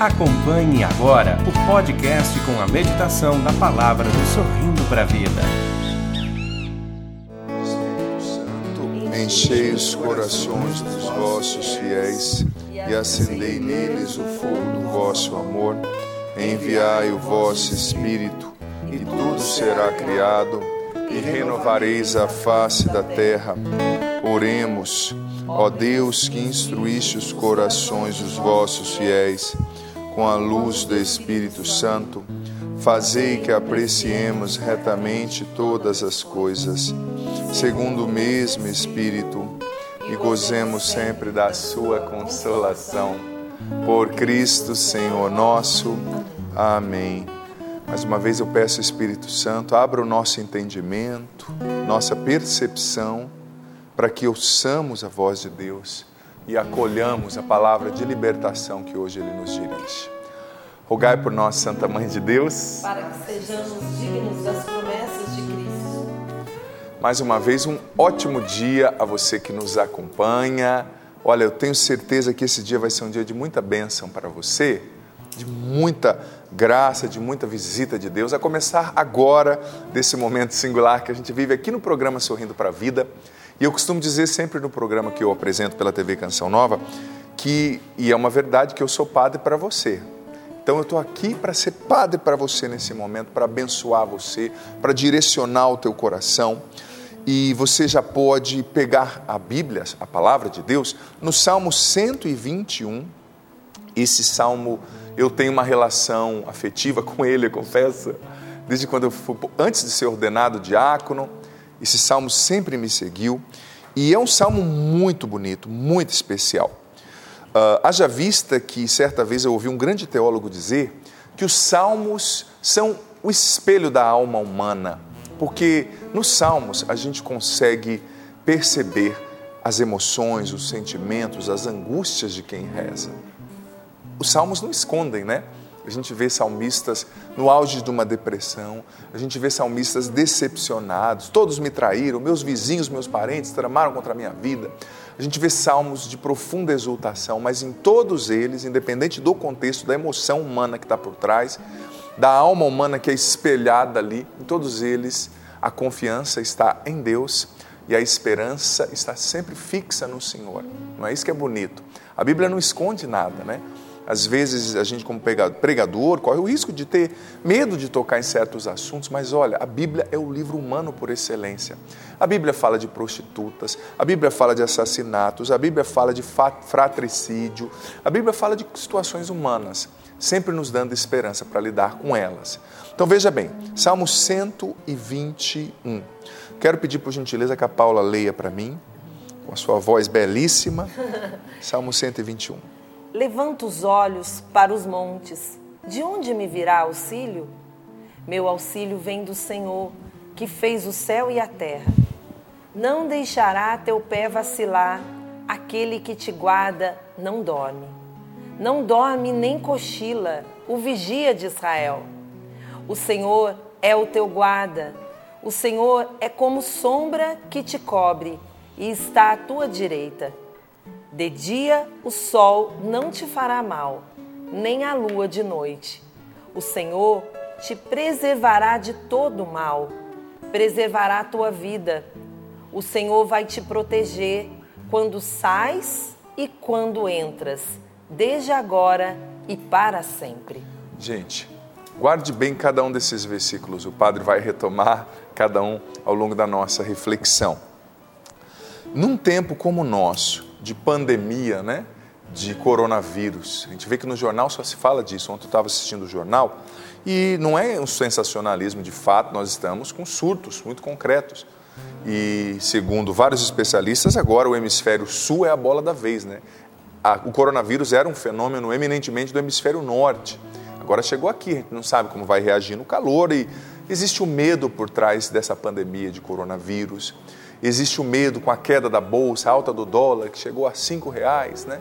Acompanhe agora o podcast com a meditação da palavra do Sorrindo para a Vida. Santo, enchei os corações dos vossos fiéis e acendei neles o fogo do vosso amor. Enviai o vosso Espírito e tudo será criado e renovareis a face da terra. Oremos, ó Deus que instruíste os corações dos vossos fiéis com a luz do Espírito Santo, fazei que apreciemos retamente todas as coisas, segundo o mesmo Espírito, e gozemos sempre da Sua consolação. Por Cristo Senhor nosso. Amém. Mais uma vez eu peço, Espírito Santo, abra o nosso entendimento, nossa percepção, para que ouçamos a voz de Deus e acolhamos a palavra de libertação que hoje Ele nos dirige. Rogai por nós, Santa Mãe de Deus, para que sejamos dignos das promessas de Cristo. Mais uma vez, um ótimo dia a você que nos acompanha. Olha, eu tenho certeza que esse dia vai ser um dia de muita bênção para você, de muita graça, de muita visita de Deus, a começar agora desse momento singular que a gente vive aqui no programa Sorrindo para a Vida. E eu costumo dizer sempre no programa que eu apresento pela TV Canção Nova que, e é uma verdade, que eu sou padre para você. Então eu estou aqui para ser padre para você nesse momento, para abençoar você, para direcionar o teu coração. E você já pode pegar a Bíblia, a palavra de Deus, no Salmo 121. Esse salmo eu tenho uma relação afetiva com ele, eu confesso. Desde quando eu fui, antes de ser ordenado diácono, esse salmo sempre me seguiu e é um salmo muito bonito, muito especial. Uh, haja vista que certa vez eu ouvi um grande teólogo dizer que os salmos são o espelho da alma humana, porque nos salmos a gente consegue perceber as emoções, os sentimentos, as angústias de quem reza. Os salmos não escondem, né? A gente vê salmistas no auge de uma depressão, a gente vê salmistas decepcionados, todos me traíram, meus vizinhos, meus parentes tramaram contra a minha vida. A gente vê salmos de profunda exultação, mas em todos eles, independente do contexto, da emoção humana que está por trás, da alma humana que é espelhada ali, em todos eles a confiança está em Deus e a esperança está sempre fixa no Senhor. Não é isso que é bonito. A Bíblia não esconde nada, né? Às vezes a gente, como pregador, corre o risco de ter medo de tocar em certos assuntos, mas olha, a Bíblia é o livro humano por excelência. A Bíblia fala de prostitutas, a Bíblia fala de assassinatos, a Bíblia fala de fratricídio, a Bíblia fala de situações humanas, sempre nos dando esperança para lidar com elas. Então veja bem, Salmo 121. Quero pedir por gentileza que a Paula leia para mim, com a sua voz belíssima, Salmo 121. Levanta os olhos para os montes. De onde me virá auxílio? Meu auxílio vem do Senhor, que fez o céu e a terra. Não deixará teu pé vacilar, aquele que te guarda não dorme. Não dorme nem cochila, o vigia de Israel. O Senhor é o teu guarda, o Senhor é como sombra que te cobre e está à tua direita. De dia o sol não te fará mal, nem a lua de noite. O Senhor te preservará de todo mal, preservará a tua vida. O Senhor vai te proteger quando sais e quando entras, desde agora e para sempre. Gente, guarde bem cada um desses versículos. O padre vai retomar cada um ao longo da nossa reflexão. Num tempo como o nosso, de pandemia, né? de coronavírus. A gente vê que no jornal só se fala disso. Ontem eu estava assistindo o jornal e não é um sensacionalismo, de fato, nós estamos com surtos muito concretos. E, segundo vários especialistas, agora o hemisfério sul é a bola da vez. Né? o coronavírus era um fenômeno eminentemente do hemisfério norte. Agora chegou aqui, a gente não sabe como vai reagir no calor e existe o medo por trás dessa pandemia de coronavírus. Existe o medo com a queda da bolsa, a alta do dólar, que chegou a cinco reais, né?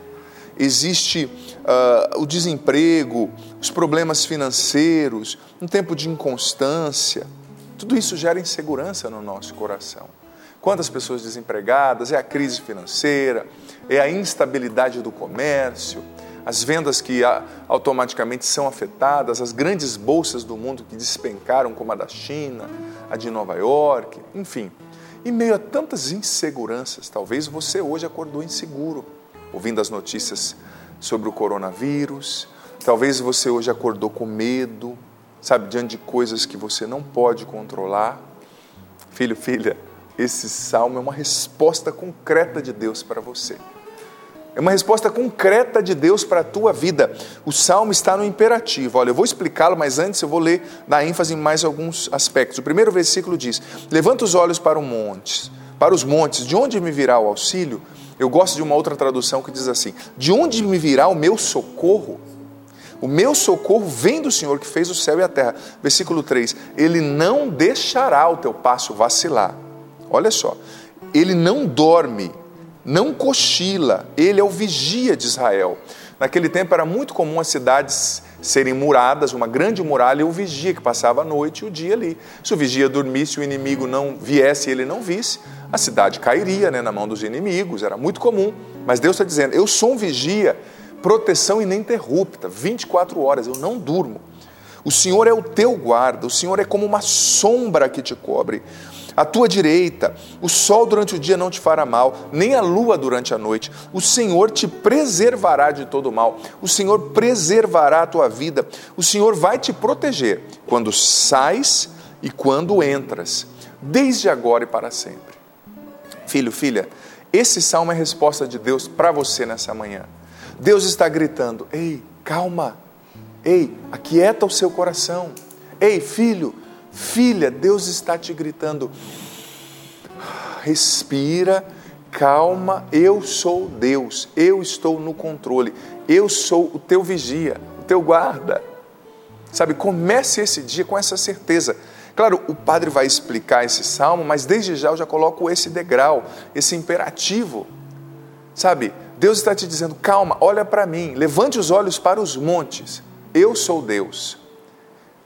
Existe uh, o desemprego, os problemas financeiros, um tempo de inconstância. Tudo isso gera insegurança no nosso coração. Quantas pessoas desempregadas, é a crise financeira, é a instabilidade do comércio, as vendas que automaticamente são afetadas, as grandes bolsas do mundo que despencaram, como a da China, a de Nova York, enfim. Em meio a tantas inseguranças, talvez você hoje acordou inseguro, ouvindo as notícias sobre o coronavírus, talvez você hoje acordou com medo, sabe, diante de coisas que você não pode controlar. Filho, filha, esse salmo é uma resposta concreta de Deus para você. É uma resposta concreta de Deus para a tua vida. O salmo está no imperativo. Olha, eu vou explicá-lo, mas antes eu vou ler, dar ênfase em mais alguns aspectos. O primeiro versículo diz: Levanta os olhos para, o montes, para os montes, de onde me virá o auxílio? Eu gosto de uma outra tradução que diz assim: De onde me virá o meu socorro? O meu socorro vem do Senhor que fez o céu e a terra. Versículo 3: Ele não deixará o teu passo vacilar. Olha só, ele não dorme não cochila, ele é o vigia de Israel. Naquele tempo era muito comum as cidades serem muradas, uma grande muralha, e o vigia que passava a noite e o dia ali. Se o vigia dormisse, o inimigo não viesse e ele não visse, a cidade cairia né, na mão dos inimigos, era muito comum. Mas Deus está dizendo: Eu sou um vigia, proteção ininterrupta, 24 horas, eu não durmo. O Senhor é o teu guarda, o Senhor é como uma sombra que te cobre à tua direita. O sol durante o dia não te fará mal, nem a lua durante a noite. O Senhor te preservará de todo mal. O Senhor preservará a tua vida. O Senhor vai te proteger quando sais e quando entras, desde agora e para sempre. Filho, filha, esse salmo é a resposta de Deus para você nessa manhã. Deus está gritando: Ei, calma. Ei, aquieta o seu coração. Ei, filho, Filha, Deus está te gritando: respira, calma, eu sou Deus, eu estou no controle, eu sou o teu vigia, o teu guarda. Sabe, comece esse dia com essa certeza. Claro, o padre vai explicar esse salmo, mas desde já eu já coloco esse degrau, esse imperativo. Sabe, Deus está te dizendo: calma, olha para mim, levante os olhos para os montes. Eu sou Deus.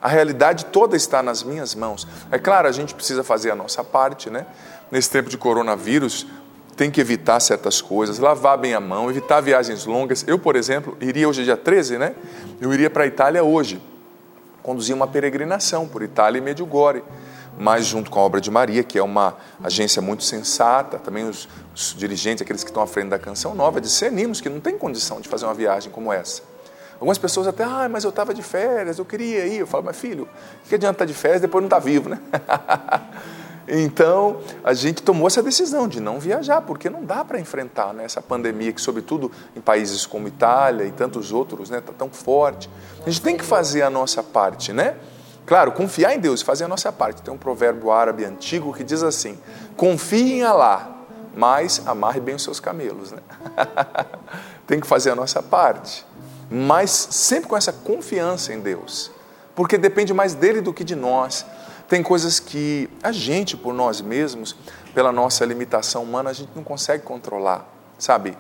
A realidade toda está nas minhas mãos. É claro, a gente precisa fazer a nossa parte, né? Nesse tempo de coronavírus, tem que evitar certas coisas, lavar bem a mão, evitar viagens longas. Eu, por exemplo, iria hoje, dia 13, né? Eu iria para a Itália hoje, conduzir uma peregrinação por Itália e Medjugorje, mas junto com a Obra de Maria, que é uma agência muito sensata, também os, os dirigentes, aqueles que estão à frente da Canção Nova, discernimos que não tem condição de fazer uma viagem como essa. Algumas pessoas até, ah, mas eu estava de férias, eu queria ir. Eu falo, mas filho, o que adianta estar de férias depois não estar tá vivo, né? então, a gente tomou essa decisão de não viajar, porque não dá para enfrentar né, essa pandemia que, sobretudo em países como Itália e tantos outros, está né, tá tão forte. A gente tem que fazer a nossa parte, né? Claro, confiar em Deus e fazer a nossa parte. Tem um provérbio árabe antigo que diz assim: confie em Alá, mas amarre bem os seus camelos. Né? tem que fazer a nossa parte mas sempre com essa confiança em Deus, porque depende mais dele do que de nós. Tem coisas que a gente, por nós mesmos, pela nossa limitação humana, a gente não consegue controlar, sabe?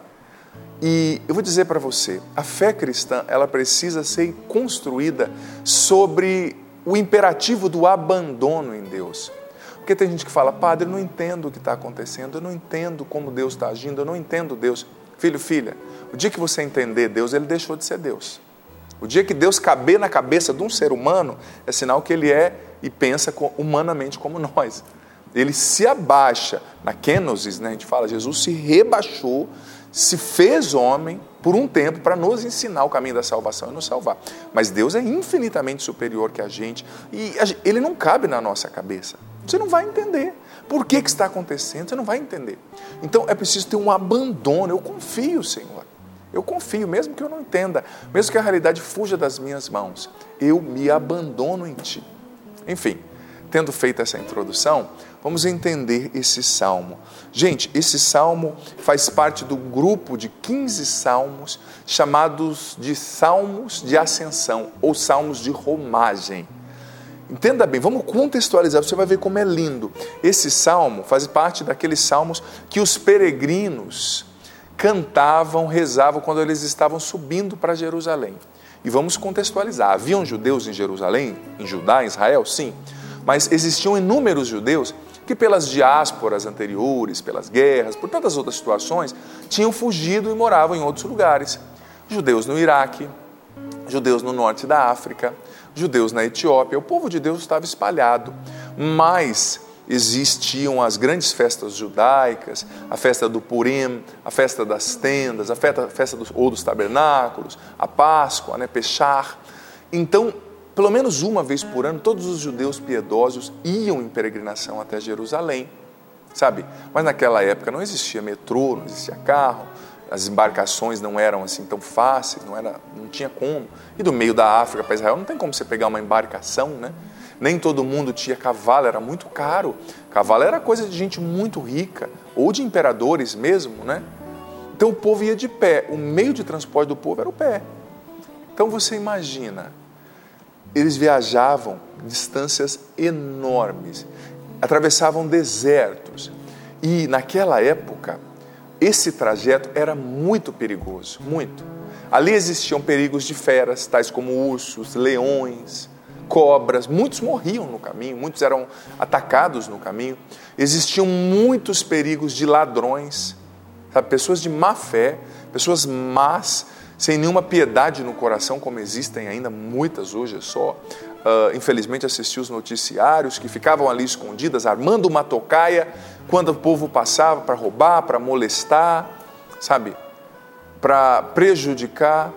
E eu vou dizer para você, a fé cristã, ela precisa ser construída sobre o imperativo do abandono em Deus. Porque tem gente que fala, padre, eu não entendo o que está acontecendo, eu não entendo como Deus está agindo, eu não entendo Deus. Filho, filha, o dia que você entender Deus, ele deixou de ser Deus. O dia que Deus caber na cabeça de um ser humano, é sinal que ele é e pensa humanamente como nós. Ele se abaixa. Na Kenosis, né, a gente fala, Jesus se rebaixou, se fez homem por um tempo para nos ensinar o caminho da salvação e nos salvar. Mas Deus é infinitamente superior que a gente e ele não cabe na nossa cabeça. Você não vai entender. Por que, que está acontecendo? Você não vai entender. Então é preciso ter um abandono. Eu confio, Senhor. Eu confio, mesmo que eu não entenda, mesmo que a realidade fuja das minhas mãos, eu me abandono em Ti. Enfim, tendo feito essa introdução, vamos entender esse salmo. Gente, esse salmo faz parte do grupo de 15 salmos chamados de salmos de ascensão ou salmos de romagem. Entenda bem, vamos contextualizar, você vai ver como é lindo. Esse salmo faz parte daqueles salmos que os peregrinos cantavam, rezavam quando eles estavam subindo para Jerusalém. E vamos contextualizar: haviam judeus em Jerusalém, em Judá, em Israel? Sim. Mas existiam inúmeros judeus que, pelas diásporas anteriores, pelas guerras, por tantas outras situações, tinham fugido e moravam em outros lugares. Judeus no Iraque, judeus no norte da África, judeus na Etiópia. O povo de Deus estava espalhado, mas existiam as grandes festas judaicas, a festa do Purim, a festa das tendas, a festa, a festa dos, ou dos tabernáculos, a Páscoa, né, Pechar. Então, pelo menos uma vez por ano, todos os judeus piedosos iam em peregrinação até Jerusalém, sabe? Mas naquela época não existia metrô, não existia carro, as embarcações não eram assim tão fáceis, não, era, não tinha como. E do meio da África para Israel não tem como você pegar uma embarcação, né? Nem todo mundo tinha cavalo, era muito caro. Cavalo era coisa de gente muito rica, ou de imperadores mesmo, né? Então o povo ia de pé, o meio de transporte do povo era o pé. Então você imagina, eles viajavam distâncias enormes, atravessavam desertos. E naquela época, esse trajeto era muito perigoso, muito. Ali existiam perigos de feras, tais como ursos, leões, cobras, muitos morriam no caminho, muitos eram atacados no caminho. Existiam muitos perigos de ladrões, sabe? pessoas de má fé, pessoas más, sem nenhuma piedade no coração, como existem ainda muitas hoje, só, uh, infelizmente, assistir os noticiários que ficavam ali escondidas, armando uma tocaia quando o povo passava para roubar, para molestar, sabe? Para prejudicar.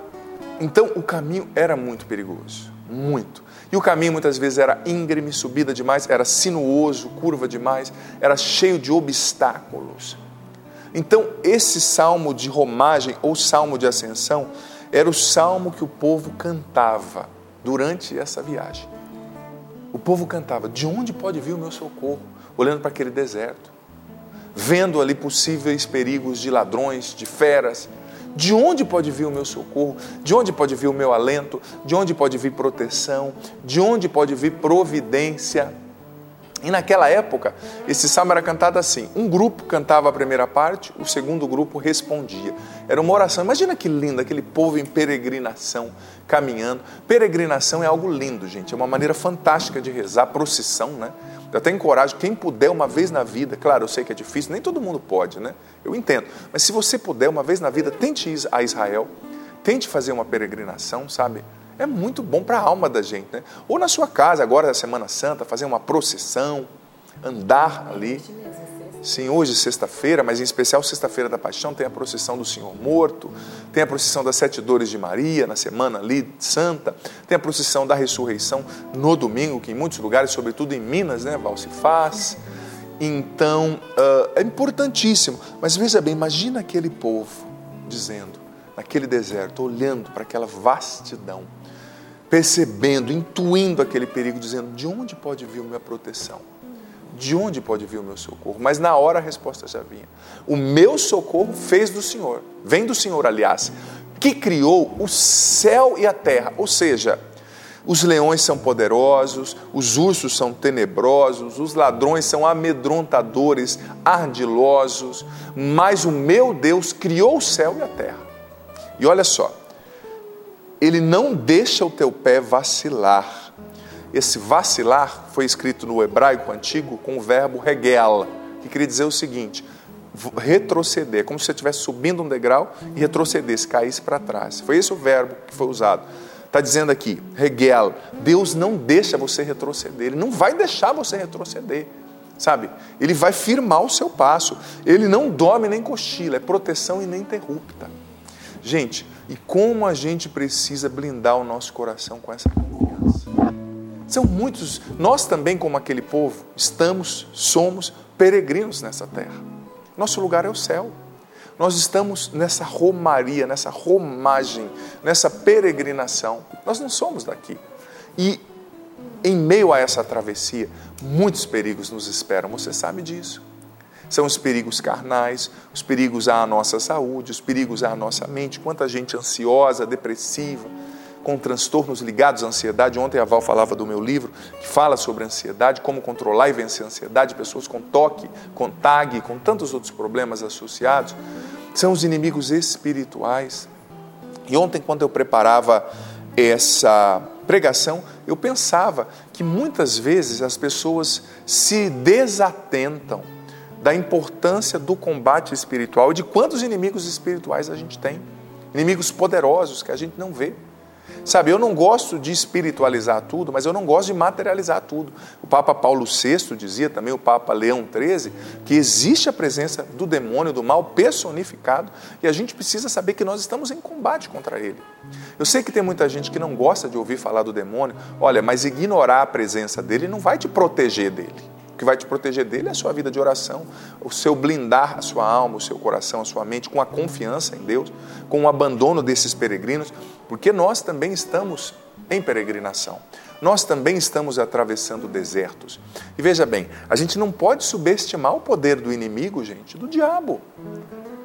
Então o caminho era muito perigoso, muito. E o caminho muitas vezes era íngreme, subida demais, era sinuoso, curva demais, era cheio de obstáculos. Então, esse salmo de romagem ou salmo de ascensão era o salmo que o povo cantava durante essa viagem. O povo cantava: De onde pode vir o meu socorro? Olhando para aquele deserto, vendo ali possíveis perigos de ladrões, de feras, de onde pode vir o meu socorro? De onde pode vir o meu alento? De onde pode vir proteção? De onde pode vir providência? E naquela época, esse salmo era cantado assim: um grupo cantava a primeira parte, o segundo grupo respondia. Era uma oração. Imagina que lindo, aquele povo em peregrinação, caminhando. Peregrinação é algo lindo, gente. É uma maneira fantástica de rezar, procissão, né? Eu até encorajo quem puder uma vez na vida, claro, eu sei que é difícil, nem todo mundo pode, né? Eu entendo. Mas se você puder uma vez na vida, tente ir a Israel, tente fazer uma peregrinação, sabe? É muito bom para a alma da gente, né? Ou na sua casa, agora na Semana Santa, fazer uma procissão, andar ali. Sim, hoje sexta-feira, mas em especial sexta-feira da Paixão, tem a procissão do Senhor Morto, tem a procissão das Sete Dores de Maria, na semana ali santa, tem a procissão da Ressurreição no domingo, que em muitos lugares, sobretudo em Minas, né, Val, se faz. Então, uh, é importantíssimo. Mas veja bem, imagina aquele povo dizendo, naquele deserto, olhando para aquela vastidão, percebendo, intuindo aquele perigo, dizendo: de onde pode vir a minha proteção? De onde pode vir o meu socorro? Mas na hora a resposta já vinha. O meu socorro fez do Senhor, vem do Senhor, aliás, que criou o céu e a terra. Ou seja, os leões são poderosos, os ursos são tenebrosos, os ladrões são amedrontadores, ardilosos, mas o meu Deus criou o céu e a terra. E olha só, ele não deixa o teu pé vacilar. Esse vacilar foi escrito no hebraico antigo com o verbo regel, que queria dizer o seguinte: retroceder, como se você estivesse subindo um degrau e retrocedesse, caísse para trás. Foi esse o verbo que foi usado. Está dizendo aqui, Hegel, Deus não deixa você retroceder, Ele não vai deixar você retroceder, sabe? Ele vai firmar o seu passo, Ele não dorme nem cochila, é proteção ininterrupta. Gente, e como a gente precisa blindar o nosso coração com essa confiança? São muitos, nós também, como aquele povo, estamos, somos peregrinos nessa terra. Nosso lugar é o céu. Nós estamos nessa romaria, nessa romagem, nessa peregrinação. Nós não somos daqui. E em meio a essa travessia, muitos perigos nos esperam, você sabe disso. São os perigos carnais, os perigos à nossa saúde, os perigos à nossa mente. Quanta gente ansiosa, depressiva, com transtornos ligados à ansiedade. Ontem a Val falava do meu livro, que fala sobre ansiedade, como controlar e vencer a ansiedade, pessoas com toque, com tag, com tantos outros problemas associados. São os inimigos espirituais. E ontem, quando eu preparava essa pregação, eu pensava que muitas vezes as pessoas se desatentam da importância do combate espiritual e de quantos inimigos espirituais a gente tem. inimigos poderosos que a gente não vê. Sabe, eu não gosto de espiritualizar tudo, mas eu não gosto de materializar tudo. O Papa Paulo VI dizia também, o Papa Leão XIII, que existe a presença do demônio, do mal personificado, e a gente precisa saber que nós estamos em combate contra ele. Eu sei que tem muita gente que não gosta de ouvir falar do demônio, olha, mas ignorar a presença dele não vai te proteger dele. Que vai te proteger dele é a sua vida de oração, o seu blindar a sua alma, o seu coração, a sua mente com a confiança em Deus, com o abandono desses peregrinos, porque nós também estamos em peregrinação. Nós também estamos atravessando desertos. E veja bem, a gente não pode subestimar o poder do inimigo, gente, do diabo.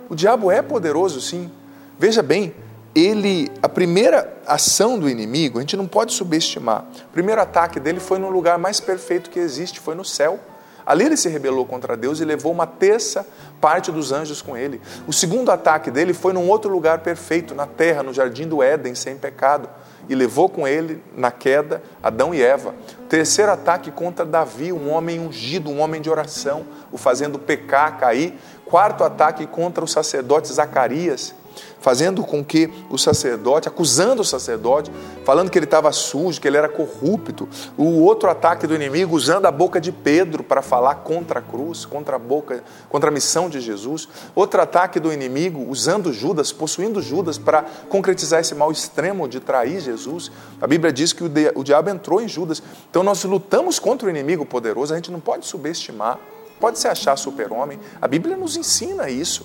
O diabo é poderoso, sim. Veja bem, ele, a primeira ação do inimigo, a gente não pode subestimar. O primeiro ataque dele foi no lugar mais perfeito que existe, foi no céu. Ali ele se rebelou contra Deus e levou uma terça parte dos anjos com ele. O segundo ataque dele foi num outro lugar perfeito, na terra, no jardim do Éden, sem pecado, e levou com ele, na queda, Adão e Eva. Terceiro ataque contra Davi, um homem ungido, um homem de oração, o fazendo pecar, cair. Quarto ataque contra o sacerdote Zacarias, fazendo com que o sacerdote, acusando o sacerdote, falando que ele estava sujo, que ele era corrupto. O outro ataque do inimigo usando a boca de Pedro para falar contra a cruz, contra a boca, contra a missão de Jesus. Outro ataque do inimigo usando Judas, possuindo Judas para concretizar esse mal extremo de trair Jesus. A Bíblia diz que o, diabo entrou em Judas. Então nós lutamos contra o inimigo poderoso, a gente não pode subestimar. Pode se achar super-homem. A Bíblia nos ensina isso.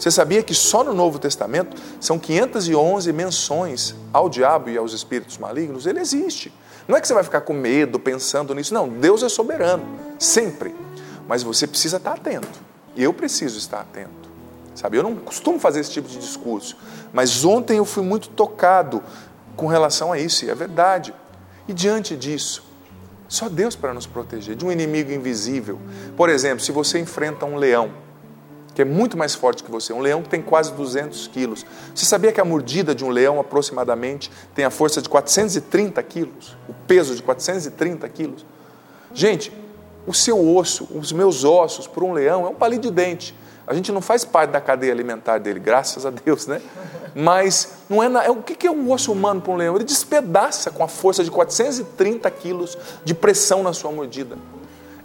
Você sabia que só no Novo Testamento são 511 menções ao diabo e aos espíritos malignos? Ele existe. Não é que você vai ficar com medo pensando nisso, não. Deus é soberano, sempre. Mas você precisa estar atento. E eu preciso estar atento. Sabe, eu não costumo fazer esse tipo de discurso, mas ontem eu fui muito tocado com relação a isso, e é verdade. E diante disso, só Deus para nos proteger de um inimigo invisível. Por exemplo, se você enfrenta um leão, que é muito mais forte que você. Um leão que tem quase 200 quilos. Você sabia que a mordida de um leão aproximadamente tem a força de 430 quilos? O peso de 430 quilos? Gente, o seu osso, os meus ossos, por um leão, é um palito de dente. A gente não faz parte da cadeia alimentar dele, graças a Deus, né? Mas não é, na, é o que é um osso humano para um leão? Ele despedaça com a força de 430 quilos de pressão na sua mordida.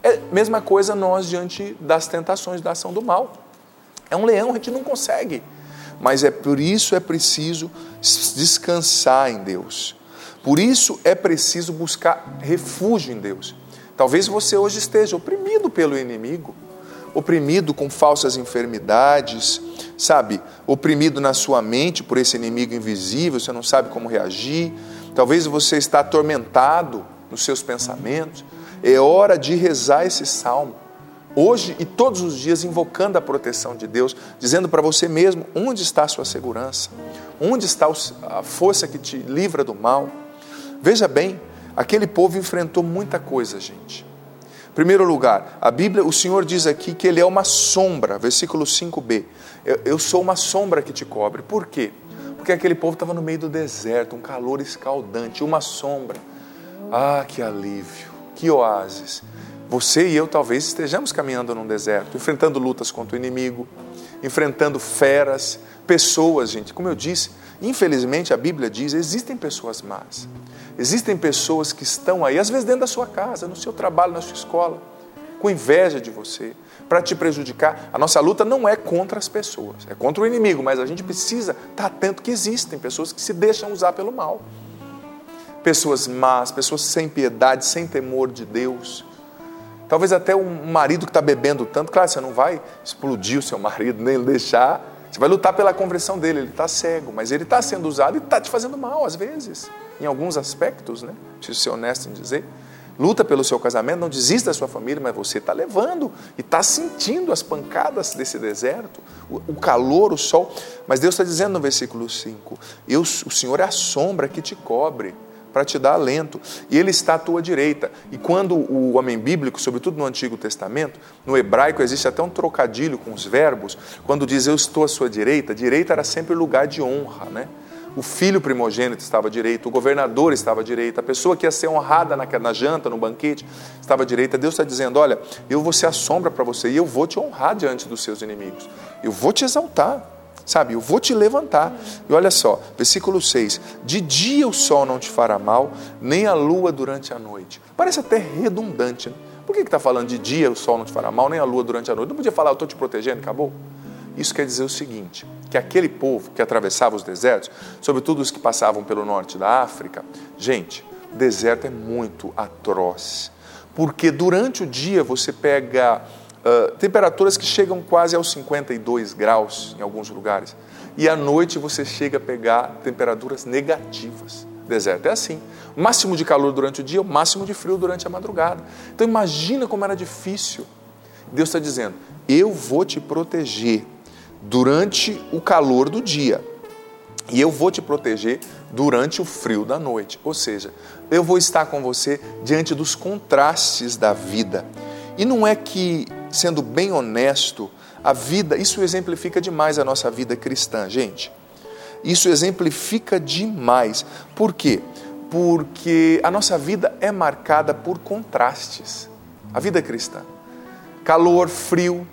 É a mesma coisa nós diante das tentações da ação do mal. É um leão, a gente não consegue. Mas é por isso é preciso descansar em Deus. Por isso é preciso buscar refúgio em Deus. Talvez você hoje esteja oprimido pelo inimigo, oprimido com falsas enfermidades, sabe? Oprimido na sua mente por esse inimigo invisível, você não sabe como reagir. Talvez você está atormentado nos seus pensamentos. É hora de rezar esse salmo hoje e todos os dias invocando a proteção de Deus, dizendo para você mesmo onde está a sua segurança, onde está a força que te livra do mal. Veja bem, aquele povo enfrentou muita coisa, gente. Primeiro lugar, a Bíblia, o Senhor diz aqui que ele é uma sombra, versículo 5b. Eu, eu sou uma sombra que te cobre. Por quê? Porque aquele povo estava no meio do deserto, um calor escaldante, uma sombra. Ah, que alívio, que oásis. Você e eu talvez estejamos caminhando num deserto, enfrentando lutas contra o inimigo, enfrentando feras, pessoas, gente. Como eu disse, infelizmente a Bíblia diz: existem pessoas más. Existem pessoas que estão aí, às vezes dentro da sua casa, no seu trabalho, na sua escola, com inveja de você, para te prejudicar. A nossa luta não é contra as pessoas, é contra o inimigo, mas a gente precisa estar atento que existem pessoas que se deixam usar pelo mal. Pessoas más, pessoas sem piedade, sem temor de Deus Talvez até um marido que está bebendo tanto, claro, você não vai explodir o seu marido, nem deixar. Você vai lutar pela conversão dele, ele está cego, mas ele está sendo usado e está te fazendo mal às vezes, em alguns aspectos, né? Preciso ser honesto em dizer. Luta pelo seu casamento, não desista da sua família, mas você está levando e está sentindo as pancadas desse deserto, o, calor, o sol. Mas Deus está dizendo no versículo 5: eu, O Senhor é a sombra que te cobre para te dar alento. E ele está à tua direita. E quando o homem bíblico, sobretudo no Antigo Testamento, no hebraico existe até um trocadilho com os verbos, quando diz eu estou à sua direita, direita era sempre lugar de honra, né? O filho primogênito estava à direita, o governador estava à direita, a pessoa que ia ser honrada na, na janta, no banquete, estava à direita. Deus está dizendo: Olha, eu vou ser a sombra para você e eu vou te honrar diante dos seus inimigos, eu vou te exaltar. Sabe, eu vou te levantar. E olha só, versículo 6: De dia o sol não te fará mal, nem a lua durante a noite. Parece até redundante, né? Por que está falando de dia o sol não te fará mal, nem a lua durante a noite? Não podia falar, eu estou te protegendo, acabou? Isso quer dizer o seguinte: que aquele povo que atravessava os desertos, sobretudo os que passavam pelo norte da África, gente, deserto é muito atroz. Porque durante o dia você pega uh, temperaturas que chegam quase aos 52 graus em alguns lugares. E à noite você chega a pegar temperaturas negativas. Deserto é assim. Máximo de calor durante o dia, máximo de frio durante a madrugada. Então imagina como era difícil. Deus está dizendo: Eu vou te proteger durante o calor do dia. E eu vou te proteger durante o frio da noite. Ou seja, eu vou estar com você diante dos contrastes da vida. E não é que, sendo bem honesto, a vida, isso exemplifica demais a nossa vida cristã, gente. Isso exemplifica demais. Por quê? Porque a nossa vida é marcada por contrastes. A vida cristã. Calor, frio,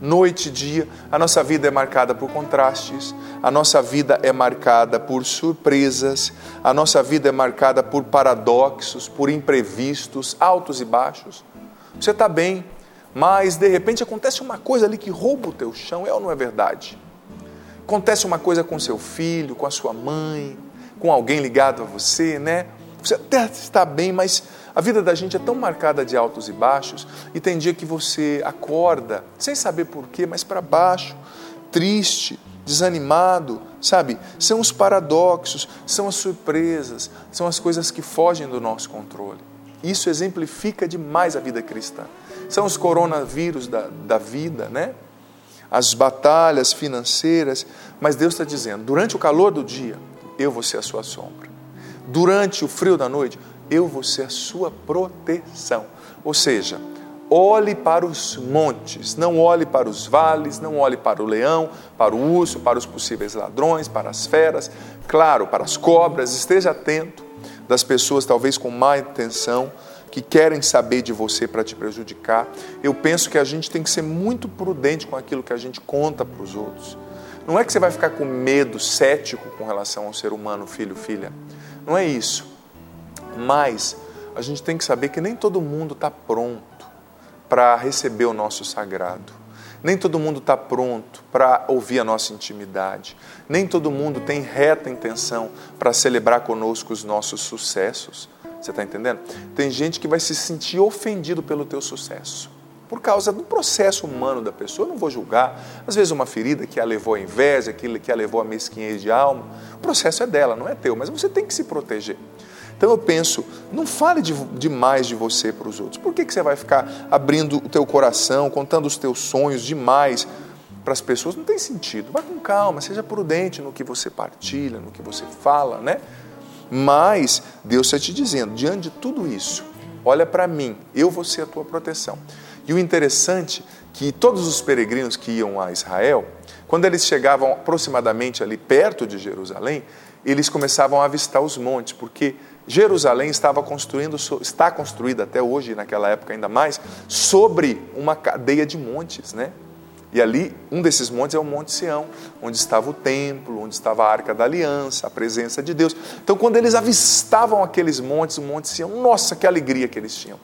noite dia, a nossa vida é marcada por contrastes, a nossa vida é marcada por surpresas, a nossa vida é marcada por paradoxos, por imprevistos, altos e baixos. Você está bem, mas de repente acontece uma coisa ali que rouba o teu chão, é ou não é verdade? Acontece uma coisa com seu filho, com a sua mãe, com alguém ligado a você, né? Você até está bem, mas a vida da gente é tão marcada de altos e baixos, e tem dia que você acorda, sem saber porquê, mas para baixo, triste, desanimado, sabe? São os paradoxos, são as surpresas, são as coisas que fogem do nosso controle. Isso exemplifica demais a vida cristã. São os coronavírus da, da vida, né? As batalhas financeiras, mas Deus está dizendo: durante o calor do dia, eu vou ser a sua sombra. Durante o frio da noite, eu vou ser a sua proteção. Ou seja, olhe para os montes, não olhe para os vales, não olhe para o leão, para o urso, para os possíveis ladrões, para as feras, claro, para as cobras, esteja atento das pessoas talvez com má intenção, que querem saber de você para te prejudicar. Eu penso que a gente tem que ser muito prudente com aquilo que a gente conta para os outros. Não é que você vai ficar com medo, cético com relação ao ser humano, filho, filha. Não é isso. Mas a gente tem que saber que nem todo mundo está pronto para receber o nosso sagrado. Nem todo mundo está pronto para ouvir a nossa intimidade. Nem todo mundo tem reta intenção para celebrar conosco os nossos sucessos. Você está entendendo? Tem gente que vai se sentir ofendido pelo teu sucesso. Por causa do processo humano da pessoa, eu não vou julgar. Às vezes, uma ferida que a levou à inveja, que a levou à mesquinhez de alma, o processo é dela, não é teu, mas você tem que se proteger. Então eu penso, não fale de, demais de você para os outros. Por que, que você vai ficar abrindo o teu coração, contando os teus sonhos demais para as pessoas? Não tem sentido. Vá com calma, seja prudente no que você partilha, no que você fala, né? Mas Deus está te dizendo, diante de tudo isso, olha para mim, eu vou ser a tua proteção. E o interessante que todos os peregrinos que iam a Israel, quando eles chegavam aproximadamente ali perto de Jerusalém, eles começavam a avistar os montes, porque Jerusalém estava construindo, está construída até hoje, naquela época ainda mais, sobre uma cadeia de montes, né? E ali, um desses montes é o Monte Sião, onde estava o templo, onde estava a Arca da Aliança, a presença de Deus. Então, quando eles avistavam aqueles montes, o Monte Sião, nossa, que alegria que eles tinham.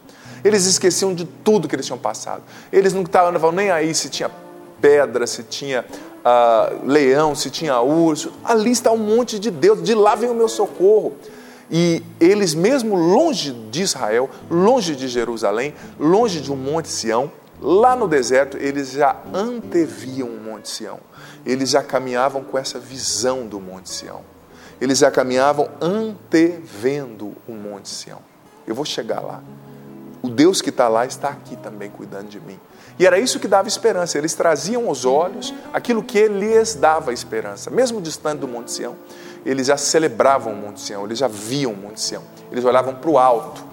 Eles esqueciam de tudo que eles tinham passado. Eles não estavam nem aí se tinha pedra, se tinha uh, leão, se tinha urso. Ali está o monte de Deus, de lá vem o meu socorro. E eles, mesmo longe de Israel, longe de Jerusalém, longe de um Monte Sião, lá no deserto, eles já anteviam o Monte Sião. Eles já caminhavam com essa visão do Monte Sião. Eles já caminhavam antevendo o Monte Sião. Eu vou chegar lá. O Deus que está lá está aqui também cuidando de mim. E era isso que dava esperança. Eles traziam aos olhos aquilo que lhes dava esperança, mesmo distante do Monte Sião eles já celebravam o Monte Sião, eles já viam o Monte Sião, eles olhavam para o alto.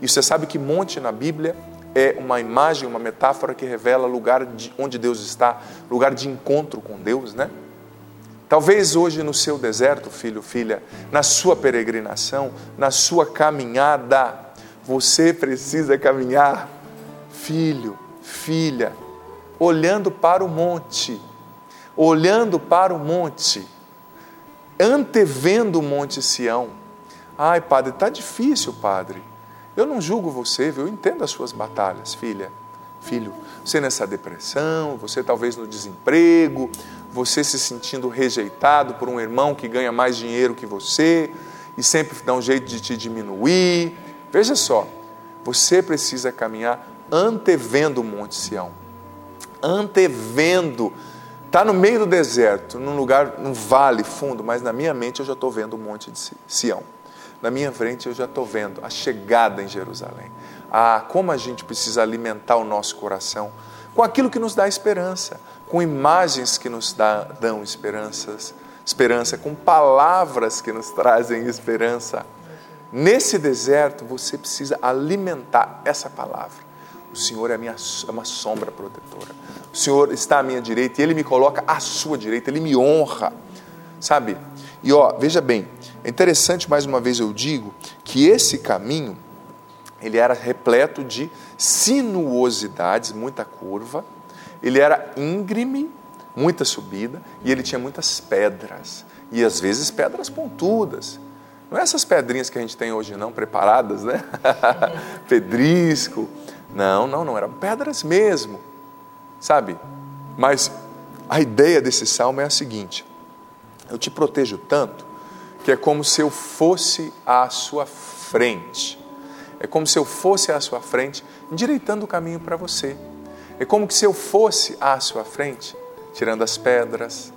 E você sabe que monte na Bíblia é uma imagem, uma metáfora que revela lugar de, onde Deus está, lugar de encontro com Deus, né? Talvez hoje no seu deserto, filho, filha, na sua peregrinação, na sua caminhada, você precisa caminhar, filho, filha, olhando para o monte, olhando para o monte, antevendo o monte Sião. Ai, padre, está difícil, padre. Eu não julgo você, viu? Eu entendo as suas batalhas, filha, filho. Você nessa depressão, você talvez no desemprego, você se sentindo rejeitado por um irmão que ganha mais dinheiro que você e sempre dá um jeito de te diminuir. Veja só, você precisa caminhar antevendo o Monte Sião. Antevendo. Está no meio do deserto, num lugar, num vale fundo, mas na minha mente eu já estou vendo o Monte de Sião. Na minha frente eu já estou vendo a chegada em Jerusalém. Ah, como a gente precisa alimentar o nosso coração com aquilo que nos dá esperança, com imagens que nos dá, dão esperanças, esperança, com palavras que nos trazem esperança. Nesse deserto, você precisa alimentar essa palavra. O Senhor é, minha, é uma sombra protetora. O Senhor está à minha direita e Ele me coloca à sua direita, Ele me honra. Sabe? E ó, veja bem, é interessante, mais uma vez eu digo, que esse caminho, ele era repleto de sinuosidades, muita curva, ele era íngreme, muita subida, e ele tinha muitas pedras, e às vezes pedras pontudas. Não é essas pedrinhas que a gente tem hoje, não, preparadas, né? Pedrisco. Não, não, não, eram pedras mesmo, sabe? Mas a ideia desse salmo é a seguinte: eu te protejo tanto que é como se eu fosse à sua frente. É como se eu fosse à sua frente, endireitando o caminho para você. É como se eu fosse à sua frente, tirando as pedras,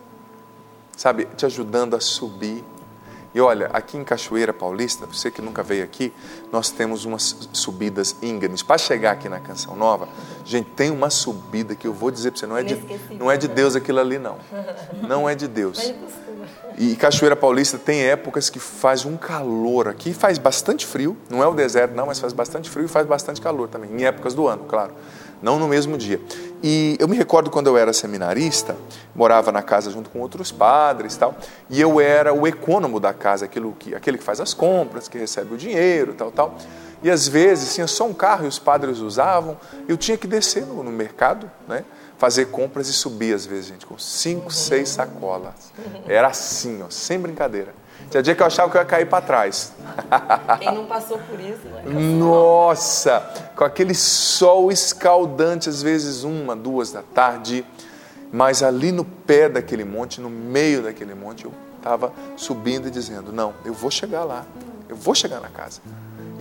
sabe, te ajudando a subir. E olha, aqui em Cachoeira Paulista, você que nunca veio aqui, nós temos umas subidas íngremes. Para chegar aqui na Canção Nova, gente, tem uma subida que eu vou dizer para você, não é, de, não é de Deus aquilo ali, não. Não é de Deus. E Cachoeira Paulista tem épocas que faz um calor aqui, faz bastante frio, não é o deserto não, mas faz bastante frio e faz bastante calor também, em épocas do ano, claro não no mesmo dia. E eu me recordo quando eu era seminarista, morava na casa junto com outros padres tal, e eu era o econômico da casa, aquilo que, aquele que faz as compras, que recebe o dinheiro, tal, tal. E às vezes tinha só um carro e os padres usavam, eu tinha que descer no, no mercado, né? Fazer compras e subir às vezes, gente, com cinco, seis sacolas. Era assim, ó, sem brincadeira. Tinha dia que eu achava que eu ia cair para trás. Quem não passou por isso, né? Nossa, com aquele sol escaldante, às vezes uma, duas da tarde, mas ali no pé daquele monte, no meio daquele monte, eu estava subindo e dizendo: Não, eu vou chegar lá, eu vou chegar na casa.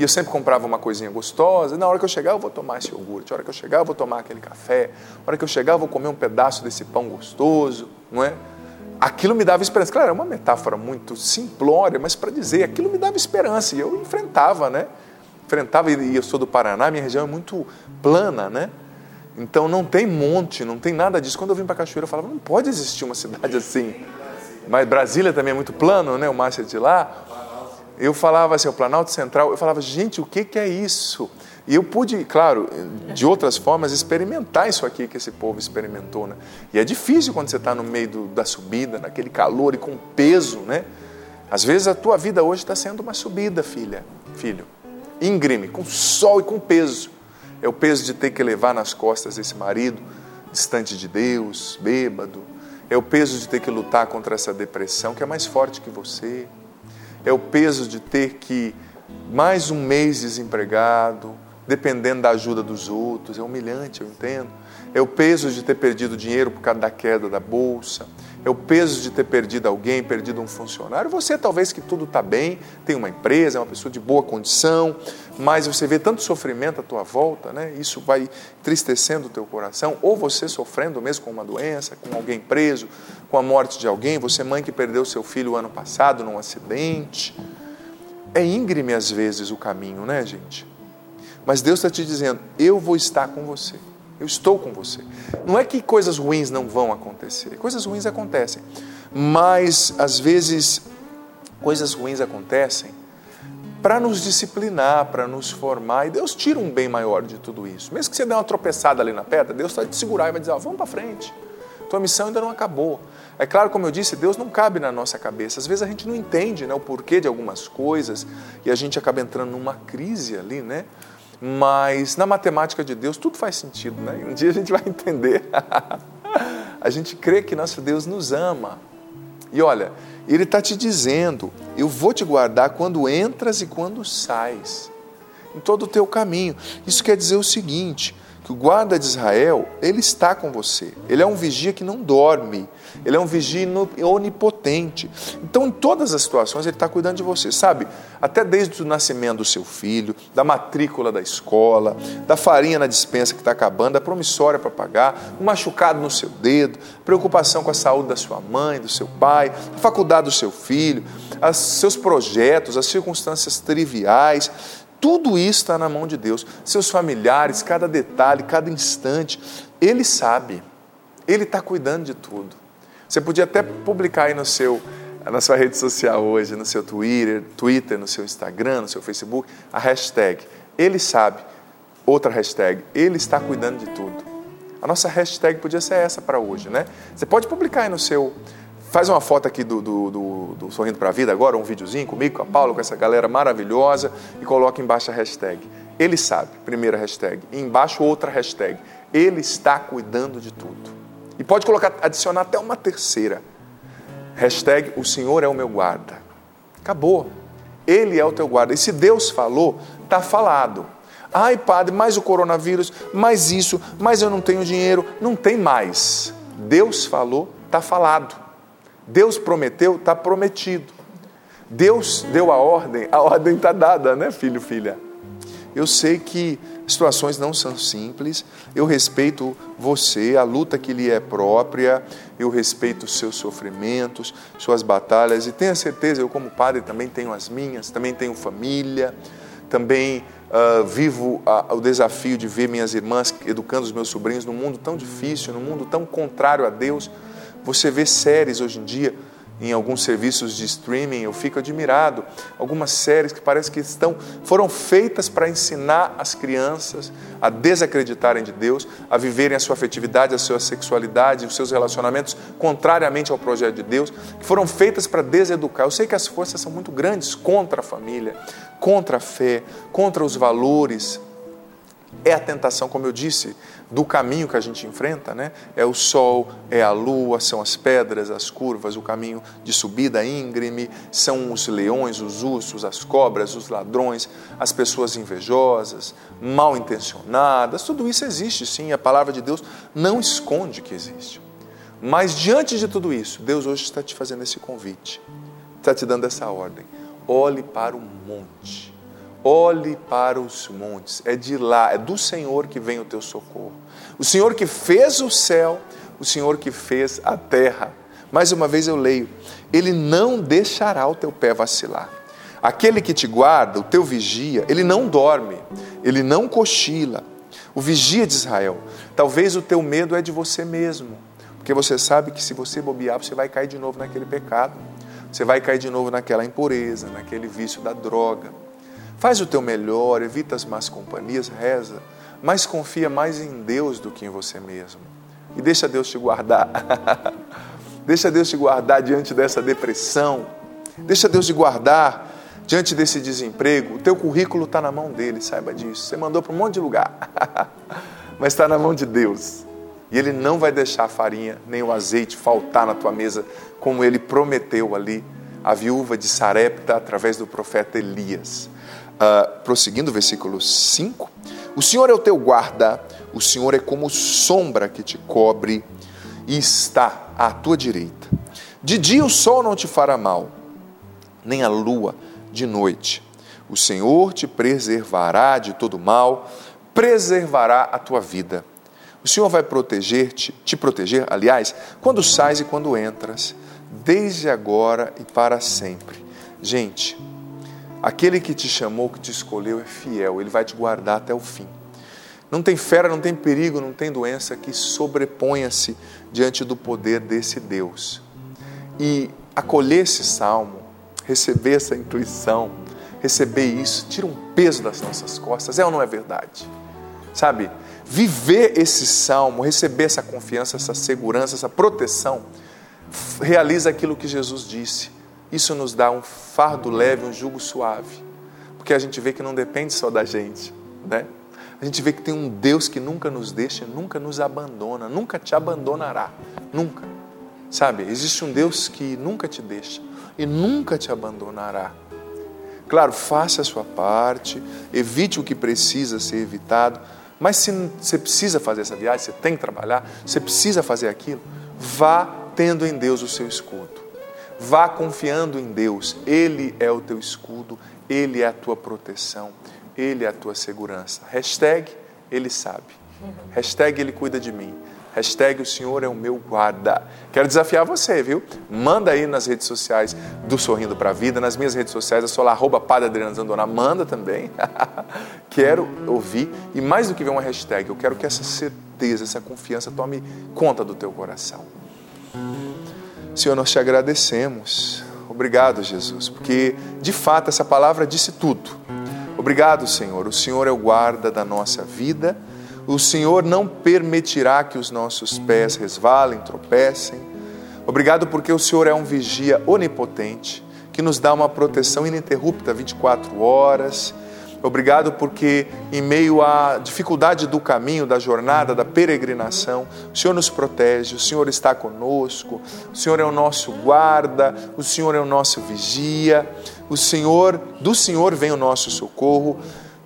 E eu sempre comprava uma coisinha gostosa. Na hora que eu chegar, eu vou tomar esse iogurte. Na hora que eu chegar, eu vou tomar aquele café. Na hora que eu chegar, eu vou comer um pedaço desse pão gostoso, não é? aquilo me dava esperança. Claro, é uma metáfora muito simplória, mas para dizer, aquilo me dava esperança. E eu enfrentava, né? Enfrentava, e eu sou do Paraná, minha região é muito plana, né? Então não tem monte, não tem nada disso. Quando eu vim para Cachoeira, eu falava, não pode existir uma cidade assim. Mas Brasília também é muito plano, né? O Márcio é de lá. Eu falava assim, o Planalto Central, eu falava, gente, o que, que é isso? E eu pude, claro, de outras formas, experimentar isso aqui que esse povo experimentou. Né? E é difícil quando você está no meio do, da subida, naquele calor e com peso, né? Às vezes a tua vida hoje está sendo uma subida, filha, filho. Íngreme, com sol e com peso. É o peso de ter que levar nas costas esse marido distante de Deus, bêbado. É o peso de ter que lutar contra essa depressão que é mais forte que você. É o peso de ter que mais um mês desempregado, dependendo da ajuda dos outros, é humilhante, eu entendo. É o peso de ter perdido dinheiro por causa da queda da bolsa, é o peso de ter perdido alguém, perdido um funcionário. Você, talvez que tudo está bem, tem uma empresa, é uma pessoa de boa condição, mas você vê tanto sofrimento à tua volta, né? isso vai entristecendo o teu coração, ou você sofrendo mesmo com uma doença, com alguém preso, com a morte de alguém, você, mãe que perdeu seu filho ano passado num acidente. É íngreme às vezes o caminho, né, gente? Mas Deus está te dizendo: eu vou estar com você. Eu estou com você. Não é que coisas ruins não vão acontecer. Coisas ruins acontecem. Mas, às vezes, coisas ruins acontecem para nos disciplinar, para nos formar. E Deus tira um bem maior de tudo isso. Mesmo que você dê uma tropeçada ali na pedra, Deus vai te segurar e vai dizer: vamos para frente. Tua missão ainda não acabou. É claro, como eu disse, Deus não cabe na nossa cabeça. Às vezes a gente não entende né, o porquê de algumas coisas e a gente acaba entrando numa crise ali, né? Mas na matemática de Deus tudo faz sentido, né? Um dia a gente vai entender. a gente crê que nosso Deus nos ama. E olha, Ele está te dizendo: eu vou te guardar quando entras e quando sais, em todo o teu caminho. Isso quer dizer o seguinte: que o guarda de Israel, ele está com você. Ele é um vigia que não dorme. Ele é um vigia onipotente. Então, em todas as situações, ele está cuidando de você, sabe? Até desde o nascimento do seu filho, da matrícula da escola, da farinha na dispensa que está acabando, da promissória para pagar, um machucado no seu dedo, preocupação com a saúde da sua mãe, do seu pai, a faculdade do seu filho, os seus projetos, as circunstâncias triviais. Tudo isso está na mão de Deus. Seus familiares, cada detalhe, cada instante, Ele sabe. Ele está cuidando de tudo. Você podia até publicar aí no seu, na sua rede social hoje, no seu Twitter, Twitter, no seu Instagram, no seu Facebook, a hashtag Ele sabe. Outra hashtag, Ele está cuidando de tudo. A nossa hashtag podia ser essa para hoje, né? Você pode publicar aí no seu, Faz uma foto aqui do, do, do, do Sorrindo para a Vida agora, um videozinho comigo, com a Paula, com essa galera maravilhosa e coloca embaixo a hashtag. Ele sabe, primeira hashtag. E embaixo outra hashtag. Ele está cuidando de tudo. E pode colocar, adicionar até uma terceira. Hashtag o Senhor é o meu guarda. Acabou. Ele é o teu guarda. E se Deus falou, está falado. Ai, padre, mais o coronavírus, mais isso, mas eu não tenho dinheiro. Não tem mais. Deus falou, está falado. Deus prometeu, está prometido. Deus deu a ordem, a ordem está dada, né, filho, filha? Eu sei que situações não são simples, eu respeito você, a luta que lhe é própria, eu respeito os seus sofrimentos, suas batalhas, e tenha certeza, eu, como padre, também tenho as minhas, também tenho família, também uh, vivo uh, o desafio de ver minhas irmãs educando os meus sobrinhos num mundo tão difícil, num mundo tão contrário a Deus. Você vê séries hoje em dia em alguns serviços de streaming, eu fico admirado. Algumas séries que parece que estão foram feitas para ensinar as crianças a desacreditarem de Deus, a viverem a sua afetividade, a sua sexualidade, os seus relacionamentos contrariamente ao projeto de Deus, que foram feitas para deseducar. Eu sei que as forças são muito grandes contra a família, contra a fé, contra os valores. É a tentação, como eu disse, do caminho que a gente enfrenta, né? É o sol, é a lua, são as pedras, as curvas, o caminho de subida íngreme, são os leões, os ursos, as cobras, os ladrões, as pessoas invejosas, mal intencionadas, tudo isso existe sim, a palavra de Deus não esconde que existe. Mas diante de tudo isso, Deus hoje está te fazendo esse convite, está te dando essa ordem. Olhe para o monte Olhe para os montes, é de lá, é do Senhor que vem o teu socorro. O Senhor que fez o céu, o Senhor que fez a terra. Mais uma vez eu leio: Ele não deixará o teu pé vacilar. Aquele que te guarda, o teu vigia, ele não dorme, ele não cochila. O vigia de Israel. Talvez o teu medo é de você mesmo, porque você sabe que se você bobear, você vai cair de novo naquele pecado. Você vai cair de novo naquela impureza, naquele vício da droga Faz o teu melhor, evita as más companhias, reza, mas confia mais em Deus do que em você mesmo. E deixa Deus te guardar. deixa Deus te guardar diante dessa depressão. Deixa Deus te guardar diante desse desemprego. O teu currículo está na mão dele, saiba disso. Você mandou para um monte de lugar, mas está na mão de Deus. E Ele não vai deixar a farinha nem o azeite faltar na tua mesa, como Ele prometeu ali a viúva de Sarepta através do profeta Elias. Uh, prosseguindo, versículo 5: O Senhor é o teu guarda, o Senhor é como sombra que te cobre e está à tua direita. De dia o sol não te fará mal, nem a lua de noite. O Senhor te preservará de todo mal, preservará a tua vida. O Senhor vai proteger-te, te proteger, aliás, quando sais e quando entras, desde agora e para sempre. Gente, Aquele que te chamou, que te escolheu, é fiel, ele vai te guardar até o fim. Não tem fera, não tem perigo, não tem doença que sobreponha-se diante do poder desse Deus. E acolher esse salmo, receber essa intuição, receber isso, tira um peso das nossas costas, é ou não é verdade? Sabe? Viver esse salmo, receber essa confiança, essa segurança, essa proteção, realiza aquilo que Jesus disse isso nos dá um fardo leve, um jugo suave, porque a gente vê que não depende só da gente, né? a gente vê que tem um Deus que nunca nos deixa, nunca nos abandona, nunca te abandonará, nunca. Sabe, existe um Deus que nunca te deixa e nunca te abandonará. Claro, faça a sua parte, evite o que precisa ser evitado, mas se você precisa fazer essa viagem, você tem que trabalhar, você precisa fazer aquilo, vá tendo em Deus o seu escudo. Vá confiando em Deus, Ele é o teu escudo, Ele é a tua proteção, Ele é a tua segurança. Hashtag Ele sabe. Hashtag Ele cuida de mim. Hashtag o Senhor é o meu guarda. Quero desafiar você, viu? Manda aí nas redes sociais do Sorrindo para a Vida, nas minhas redes sociais, eu sou lá, arroba Zandona, manda também. quero ouvir, e mais do que ver uma hashtag, eu quero que essa certeza, essa confiança tome conta do teu coração. Senhor, nós te agradecemos. Obrigado, Jesus, porque de fato essa palavra disse tudo. Obrigado, Senhor. O Senhor é o guarda da nossa vida o Senhor não permitirá que os nossos pés resvalem, tropecem. Obrigado porque o Senhor é um vigia onipotente que nos dá uma proteção ininterrupta 24 horas. Obrigado porque, em meio à dificuldade do caminho, da jornada, da peregrinação, o Senhor nos protege, o Senhor está conosco, o Senhor é o nosso guarda, o Senhor é o nosso vigia, o Senhor, do Senhor vem o nosso socorro.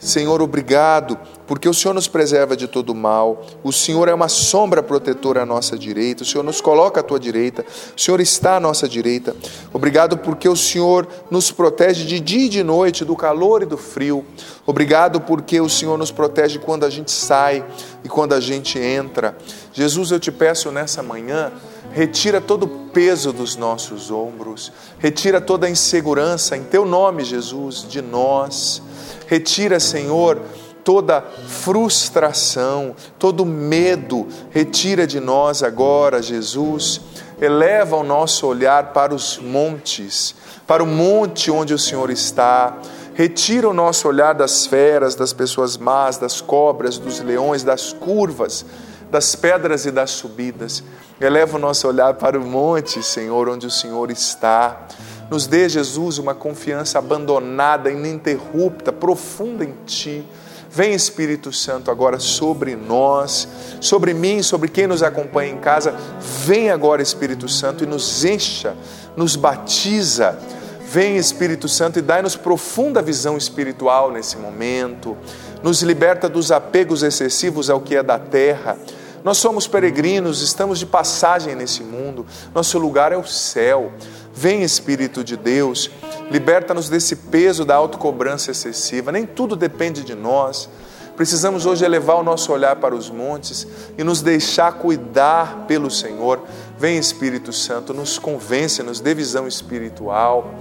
Senhor, obrigado, porque o Senhor nos preserva de todo mal, o Senhor é uma sombra protetora à nossa direita, o Senhor nos coloca à tua direita, o Senhor está à nossa direita. Obrigado, porque o Senhor nos protege de dia e de noite, do calor e do frio. Obrigado, porque o Senhor nos protege quando a gente sai e quando a gente entra. Jesus, eu te peço nessa manhã, retira todo o peso dos nossos ombros, retira toda a insegurança, em teu nome, Jesus, de nós. Retira, Senhor, toda frustração, todo medo, retira de nós agora, Jesus. Eleva o nosso olhar para os montes, para o monte onde o Senhor está. Retira o nosso olhar das feras, das pessoas más, das cobras, dos leões, das curvas, das pedras e das subidas. Eleva o nosso olhar para o monte, Senhor, onde o Senhor está. Nos dê, Jesus, uma confiança abandonada, ininterrupta, profunda em Ti. Vem Espírito Santo agora sobre nós, sobre mim, sobre quem nos acompanha em casa. Vem agora Espírito Santo e nos encha, nos batiza. Vem Espírito Santo e dai-nos profunda visão espiritual nesse momento. Nos liberta dos apegos excessivos ao que é da terra. Nós somos peregrinos, estamos de passagem nesse mundo. Nosso lugar é o céu. Vem Espírito de Deus, liberta-nos desse peso da autocobrança excessiva. Nem tudo depende de nós. Precisamos hoje elevar o nosso olhar para os montes e nos deixar cuidar pelo Senhor. Vem Espírito Santo, nos convence, nos dê visão espiritual,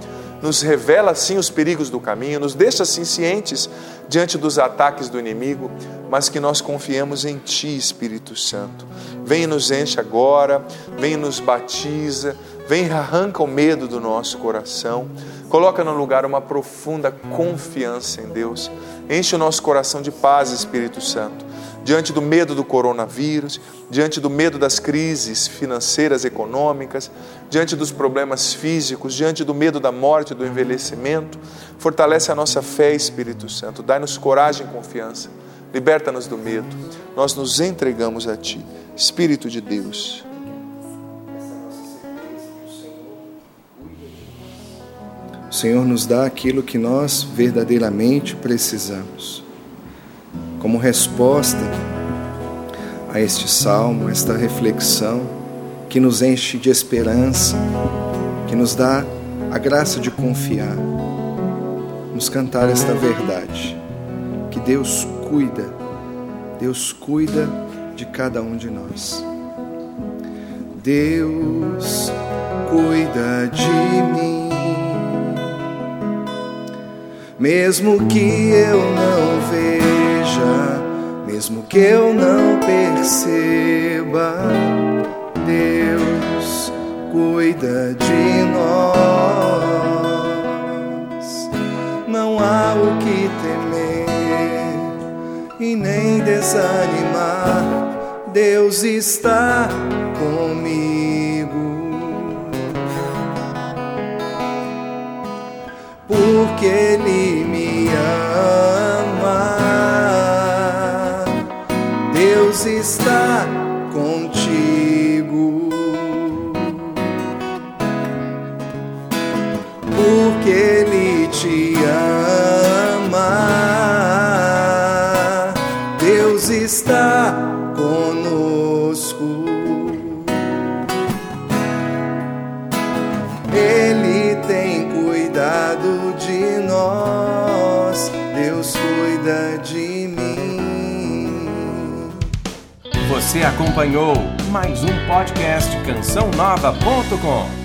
nos revela assim os perigos do caminho, nos deixa assim cientes diante dos ataques do inimigo, mas que nós confiemos em Ti, Espírito Santo. Vem e nos enche agora, vem e nos batiza, Vem, arranca o medo do nosso coração, coloca no lugar uma profunda confiança em Deus. Enche o nosso coração de paz, Espírito Santo. Diante do medo do coronavírus, diante do medo das crises financeiras, econômicas, diante dos problemas físicos, diante do medo da morte, do envelhecimento, fortalece a nossa fé, Espírito Santo. Dai-nos coragem e confiança. Liberta-nos do medo. Nós nos entregamos a Ti, Espírito de Deus. O Senhor nos dá aquilo que nós verdadeiramente precisamos. Como resposta a este salmo, esta reflexão que nos enche de esperança, que nos dá a graça de confiar, nos cantar esta verdade, que Deus cuida, Deus cuida de cada um de nós. Deus cuida de mim mesmo que eu não veja, mesmo que eu não perceba, Deus cuida de nós. Não há o que temer e nem desanimar, Deus está comigo. está. Acompanhou mais um podcast cançãonova.com.